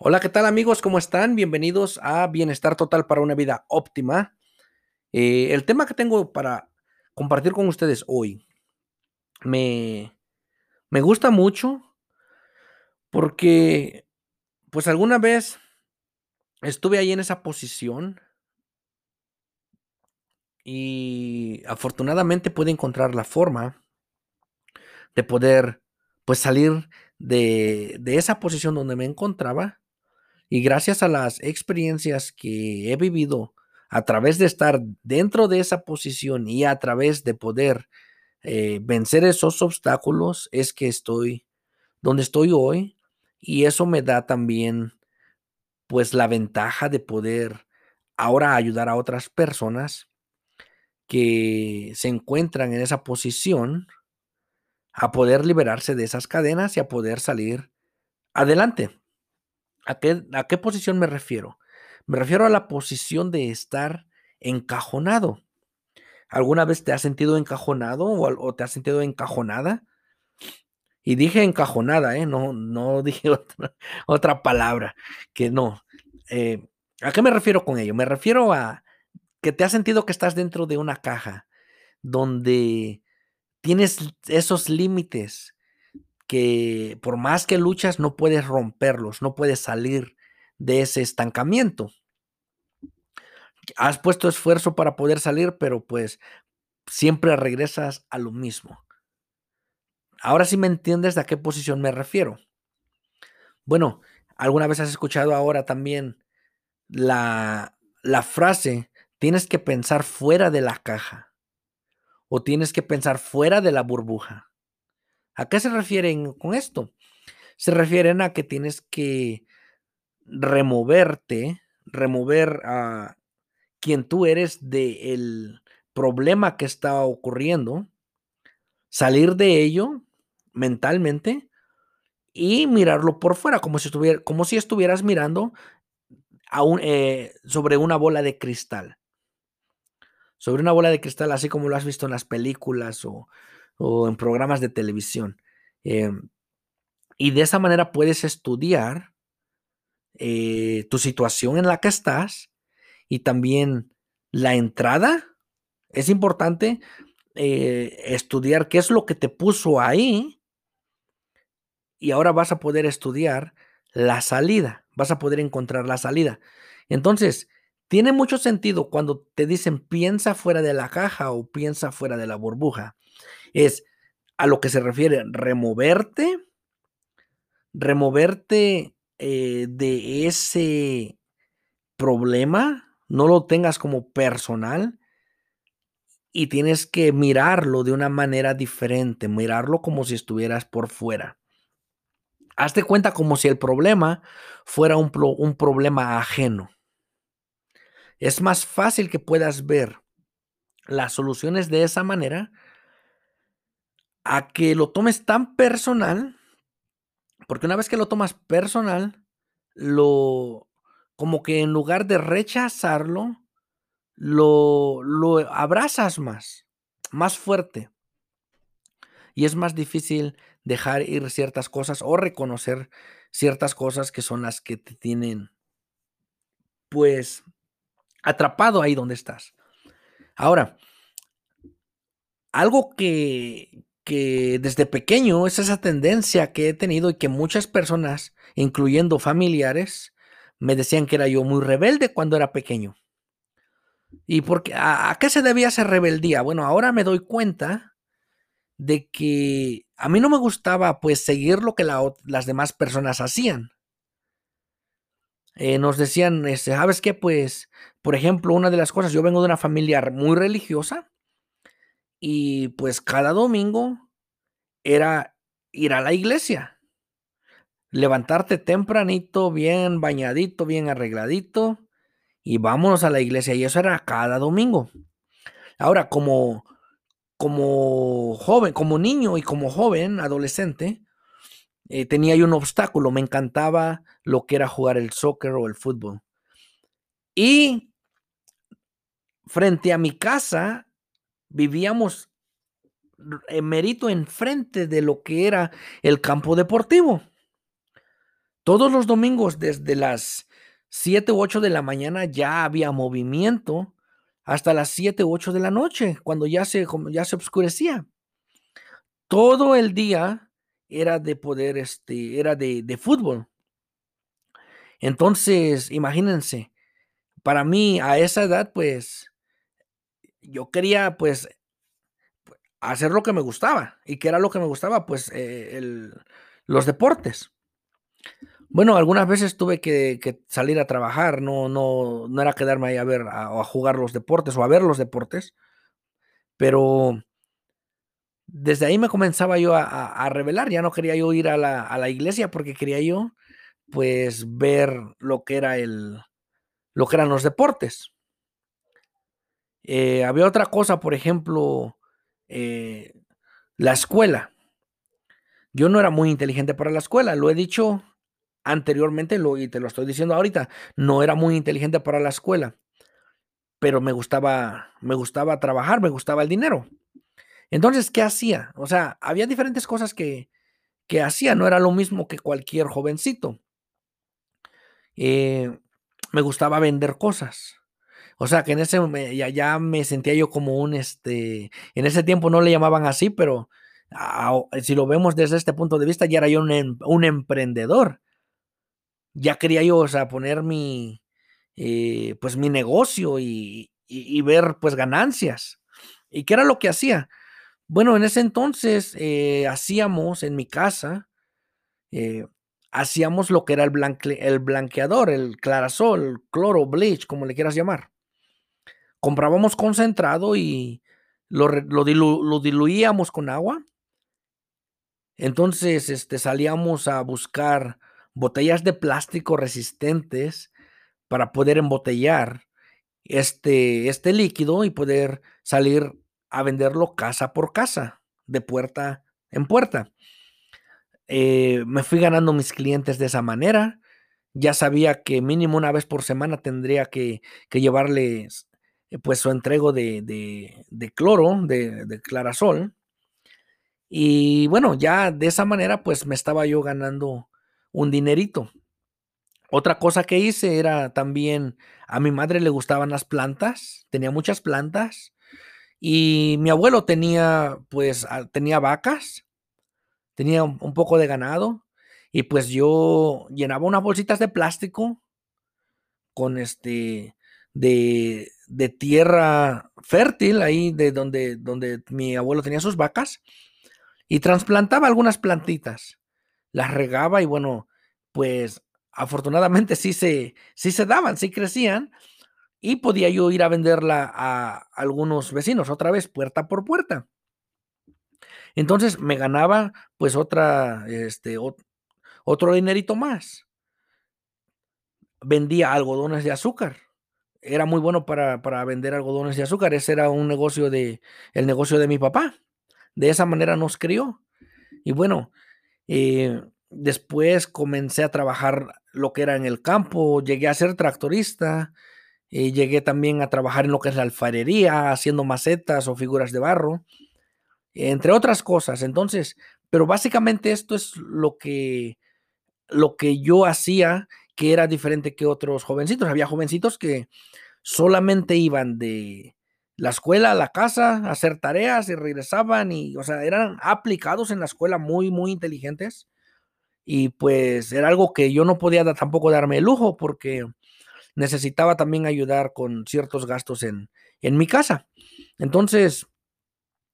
Hola, ¿qué tal amigos? ¿Cómo están? Bienvenidos a Bienestar Total para una vida óptima. Eh, el tema que tengo para compartir con ustedes hoy me, me gusta mucho porque pues alguna vez estuve ahí en esa posición y afortunadamente pude encontrar la forma de poder pues salir de, de esa posición donde me encontraba y gracias a las experiencias que he vivido a través de estar dentro de esa posición y a través de poder eh, vencer esos obstáculos, es que estoy donde estoy hoy. Y eso me da también, pues, la ventaja de poder ahora ayudar a otras personas que se encuentran en esa posición a poder liberarse de esas cadenas y a poder salir adelante. ¿A qué, posición me refiero? Me refiero a la posición de estar encajonado. ¿Alguna vez te has sentido encajonado o, te has sentido encajonada? Y dije encajonada, ¿eh? no, no dije otra, palabra, que no. Eh, ¿A qué me refiero con ello? Me refiero a que te has sentido que estás dentro de una caja donde tienes esos límites que por más que luchas no puedes romperlos, no puedes salir de ese estancamiento. Has puesto esfuerzo para poder salir, pero pues siempre regresas a lo mismo. Ahora sí me entiendes de a qué posición me refiero. Bueno, alguna vez has escuchado ahora también la, la frase, tienes que pensar fuera de la caja o tienes que pensar fuera de la burbuja. ¿A qué se refieren con esto? Se refieren a que tienes que removerte, remover a quien tú eres del problema que está ocurriendo, salir de ello mentalmente y mirarlo por fuera, como si, estuviera, como si estuvieras mirando a eh, sobre una bola de cristal. Sobre una bola de cristal, así como lo has visto en las películas o, o en programas de televisión. Em, y de esa manera puedes estudiar eh, tu situación en la que estás y también la entrada. Es importante eh, estudiar qué es lo que te puso ahí y ahora vas a poder estudiar la salida, vas a poder encontrar la salida. Entonces, tiene mucho sentido cuando te dicen piensa fuera de la caja o piensa fuera de la burbuja es a lo que se refiere removerte, removerte eh, de ese problema, no lo tengas como personal y tienes que mirarlo de una manera diferente, mirarlo como si estuvieras por fuera. Hazte cuenta como si el problema fuera un, un problema ajeno. Es más fácil que puedas ver las soluciones de esa manera a que lo tomes tan personal, porque una vez que lo tomas personal, lo como que en lugar de rechazarlo, lo, lo abrazas más, más fuerte. Y es más difícil dejar ir ciertas cosas o reconocer ciertas cosas que son las que te tienen, pues, atrapado ahí donde estás. Ahora, algo que, que desde pequeño es esa tendencia que he tenido y que muchas personas, incluyendo familiares, me decían que era yo muy rebelde cuando era pequeño. ¿Y porque a, qué se debía esa rebeldía? Bueno, ahora me doy cuenta de que a mí no me gustaba pues seguir lo que las demás personas hacían. Eh, nos decían, este, ¿sabes qué? Pues, por ejemplo, una de las cosas, yo vengo de una familia muy religiosa y pues cada domingo era ir a la iglesia. Levantarte tempranito, bien bañadito, bien arregladito, y vámonos a la iglesia. Y eso era cada domingo. Ahora, como, como joven, como niño y como joven, adolescente, eh, tenía yo un obstáculo. Me encantaba lo que era jugar el soccer o el fútbol. Y frente a mi casa vivíamos en mérito enfrente de lo que era el campo deportivo. todos los domingos desde las 7 u 8 de la mañana ya había movimiento hasta las 7 u 8 de la noche, cuando ya se, ya se oscurecía. Todo el día era de poder, este, era de, de fútbol. Entonces, imagínense, para mí a esa edad, pues, yo quería, pues, hacer lo que me gustaba. ¿Y qué era lo que me gustaba? Pues eh, los deportes. Bueno, algunas veces tuve que, salir a trabajar, no, no, no era quedarme ahí a ver o a jugar los deportes o a ver los deportes, pero desde ahí me comenzaba yo a, revelar, ya no quería yo ir a la, iglesia porque quería yo pues ver lo que era el, lo que eran los deportes. Eh, había otra cosa, por ejemplo, eh, la escuela. Yo no era muy inteligente para la escuela, lo he dicho anteriormente lo, y te lo estoy diciendo ahorita, no era muy inteligente para la escuela, pero me gustaba, me gustaba trabajar, me gustaba el dinero. Entonces, ¿qué hacía? O sea, había diferentes cosas que, que hacía, no era lo mismo que cualquier jovencito. Eh, me gustaba vender cosas. O sea, que en ese ya, ya me sentía yo como un, este, en ese tiempo no le llamaban así, pero si lo vemos desde este punto de vista, ya era yo un, em, un emprendedor. Ya quería yo, o sea, poner mi, eh, pues mi negocio y, y, ver pues ganancias. ¿Y qué era lo que hacía? Bueno, en ese entonces eh, hacíamos en mi casa, eh, hacíamos lo que era el, el blanqueador, el clarasol, cloro, bleach, como le quieras llamar comprábamos concentrado y lo, diluíamos con agua. Entonces, este, salíamos a buscar botellas de plástico resistentes para poder embotellar este, este líquido y poder salir a venderlo casa por casa, de puerta en puerta. Eh, me fui ganando mis clientes de esa manera. Ya sabía que mínimo una vez por semana tendría que, que llevarles eh, pues su entrego de, de, cloro, de, de, clarasol. Y bueno, ya de esa manera pues me estaba yo ganando un dinerito. Otra cosa que hice era también, a mi madre le gustaban las plantas, tenía muchas plantas y mi abuelo tenía pues tenía vacas, tenía un, poco de ganado y pues yo llenaba unas bolsitas de plástico con este de, de tierra fértil, ahí de donde, donde mi abuelo tenía sus vacas, y trasplantaba algunas plantitas. Las regaba y bueno, pues afortunadamente sí se, sí se daban, sí crecían, y podía yo ir a venderla a algunos vecinos, otra vez, puerta por puerta. Entonces me ganaba pues otra, este, otro dinerito más. Vendía algodones de azúcar era muy bueno para, vender algodones de azúcar. Ese era un negocio de, el negocio de mi papá. De esa manera nos crió. Y bueno, eh, después comencé a trabajar lo que era en el campo, llegué a ser tractorista, y llegué también a trabajar en lo que es la alfarería, haciendo macetas o figuras de barro, entre otras cosas. Entonces, pero básicamente esto es lo que, lo que yo hacía que era diferente que otros jovencitos. Había jovencitos que solamente iban de la escuela a la casa a hacer tareas y regresaban y, o sea, eran aplicados en la escuela muy, muy inteligentes. Y pues era algo que yo no podía tampoco darme el lujo porque necesitaba también ayudar con ciertos gastos en, en mi casa. Entonces,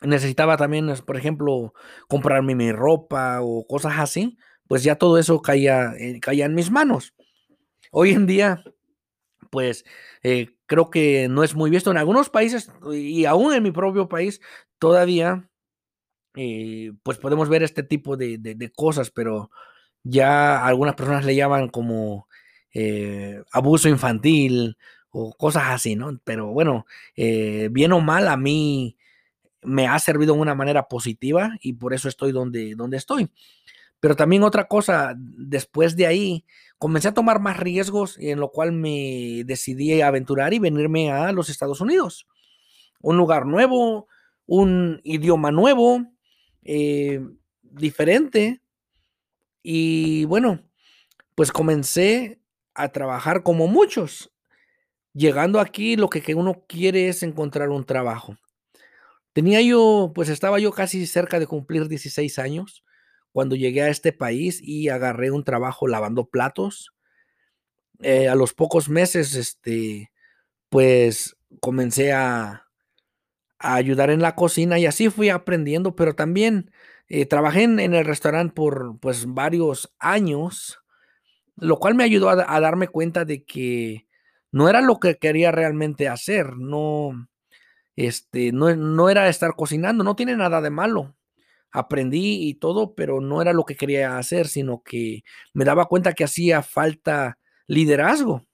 necesitaba también, por ejemplo, comprarme mi ropa o cosas así, pues ya todo eso caía, eh, caía en mis manos. Hoy en día, pues eh, creo que no es muy visto en algunos países y aún en mi propio país todavía, eh, pues podemos ver este tipo de, cosas, pero ya algunas personas le llaman como eh, abuso infantil o cosas así, ¿no? Pero bueno, bien o mal, a mí me ha servido de una manera positiva y por eso estoy donde, donde estoy. Pero también otra cosa, después de ahí, comencé a tomar más riesgos en lo cual me decidí aventurar y venirme a los Estados Unidos. Un lugar nuevo, un idioma nuevo, eh, diferente. Y bueno, pues comencé a trabajar como muchos. Llegando aquí, lo que, uno quiere es encontrar un trabajo. Tenía yo, pues estaba yo casi cerca de cumplir 16 años cuando llegué a este país y agarré un trabajo lavando platos. Eh, a los pocos meses, este, pues comencé a, a, ayudar en la cocina y así fui aprendiendo, pero también eh, trabajé en, en, el restaurante por pues varios años, lo cual me ayudó a, darme cuenta de que no era lo que quería realmente hacer, no, este, no, no era estar cocinando, no tiene nada de malo aprendí y todo, pero no era lo que quería hacer, sino que me daba cuenta que hacía falta liderazgo.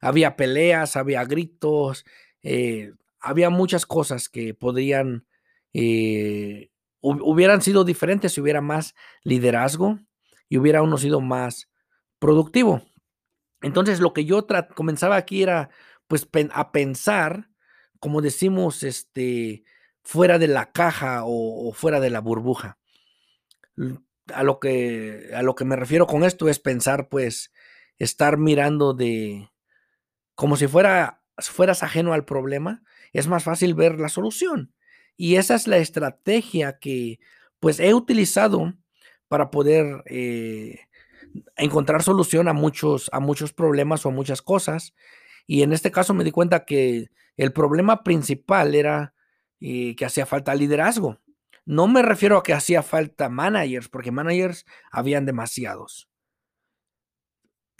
Había peleas, había gritos, eh, había muchas cosas que podrían, eh, hubieran sido diferentes si hubiera más liderazgo y hubiera uno sido más productivo. Entonces lo que yo comenzaba aquí era pues a pensar, como decimos, este, fuera de la caja o, fuera de la burbuja. A lo, que, a lo que me refiero con esto es pensar, pues, estar mirando de como si fuera, fueras ajeno al problema, es más fácil ver la solución. Y esa es la estrategia que, pues, he utilizado para poder eh, encontrar solución a muchos, a muchos problemas o a muchas cosas. Y en este caso me di cuenta que el problema principal era y que hacía falta liderazgo. No me refiero a que hacía falta managers, porque managers habían demasiados.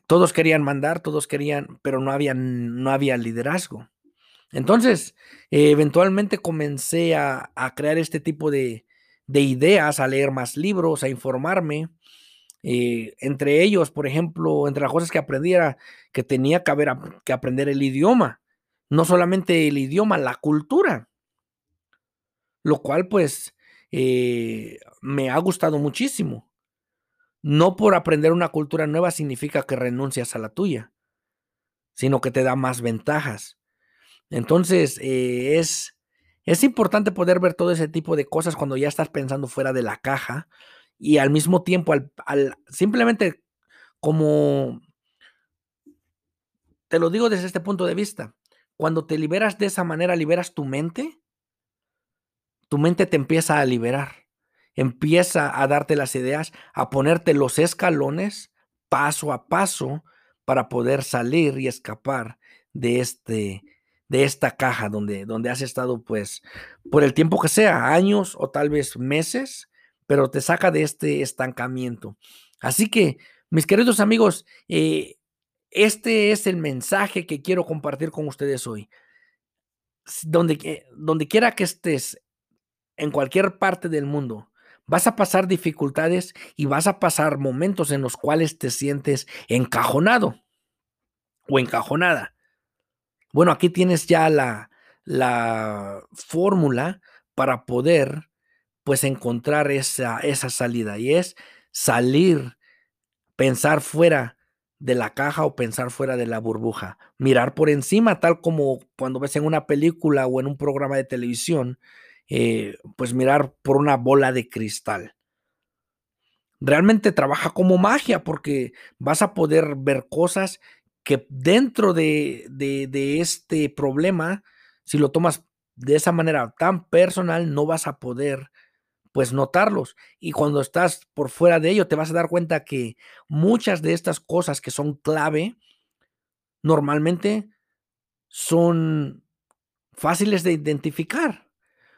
Todos querían mandar, todos querían, pero no había, no había liderazgo. Entonces, eventualmente comencé a, crear este tipo de, ideas, a leer más libros, a informarme. Eh, entre ellos, por ejemplo, entre las cosas que aprendí era que tenía que, haber, que aprender el idioma. No solamente el idioma, la cultura lo cual pues eh, me ha gustado muchísimo. No por aprender una cultura nueva significa que renuncias a la tuya, sino que te da más ventajas. Entonces, eh, es, es importante poder ver todo ese tipo de cosas cuando ya estás pensando fuera de la caja y al mismo tiempo, al, simplemente como, te lo digo desde este punto de vista, cuando te liberas de esa manera, liberas tu mente tu mente te empieza a liberar, empieza a darte las ideas, a ponerte los escalones paso a paso para poder salir y escapar de este de esta caja donde, donde has estado pues por el tiempo que sea, años o tal vez meses, pero te saca de este estancamiento. Así que, mis queridos amigos, eh, este es el mensaje que quiero compartir con ustedes hoy. Donde, donde quiera que estés en cualquier parte del mundo, vas a pasar dificultades y vas a pasar momentos en los cuales te sientes encajonado o encajonada. Bueno, aquí tienes ya la, la fórmula para poder pues encontrar esa, esa salida y es salir, pensar fuera de la caja o pensar fuera de la burbuja, mirar por encima, tal como cuando ves en una película o en un programa de televisión, eh, pues mirar por una bola de cristal. Realmente trabaja como magia porque vas a poder ver cosas que dentro de, de, este problema, si lo tomas de esa manera tan personal, no vas a poder pues notarlos. Y cuando estás por fuera de ello, te vas a dar cuenta que muchas de estas cosas que son clave, normalmente son fáciles de identificar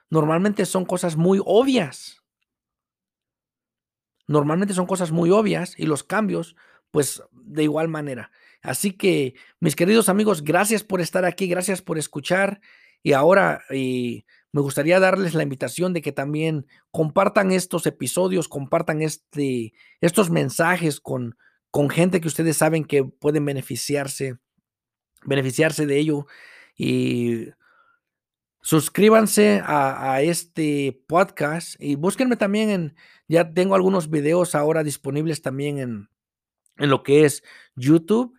normalmente son cosas muy obvias. Normalmente son cosas muy obvias y los cambios, pues de igual manera. Así que, mis queridos amigos, gracias por estar aquí, gracias por escuchar. Y ahora me gustaría darles la invitación de que también compartan estos episodios, compartan este, estos mensajes con, con gente que ustedes saben que pueden beneficiarse, beneficiarse de ello. Y Suscríbanse a, este podcast y búsquenme también en, ya tengo algunos videos ahora disponibles también en, en lo que es YouTube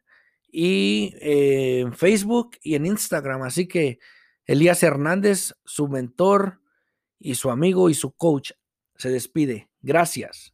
y eh, en Facebook y en Instagram. Así que Elías Hernández, su mentor y su amigo y su coach, se despide. Gracias.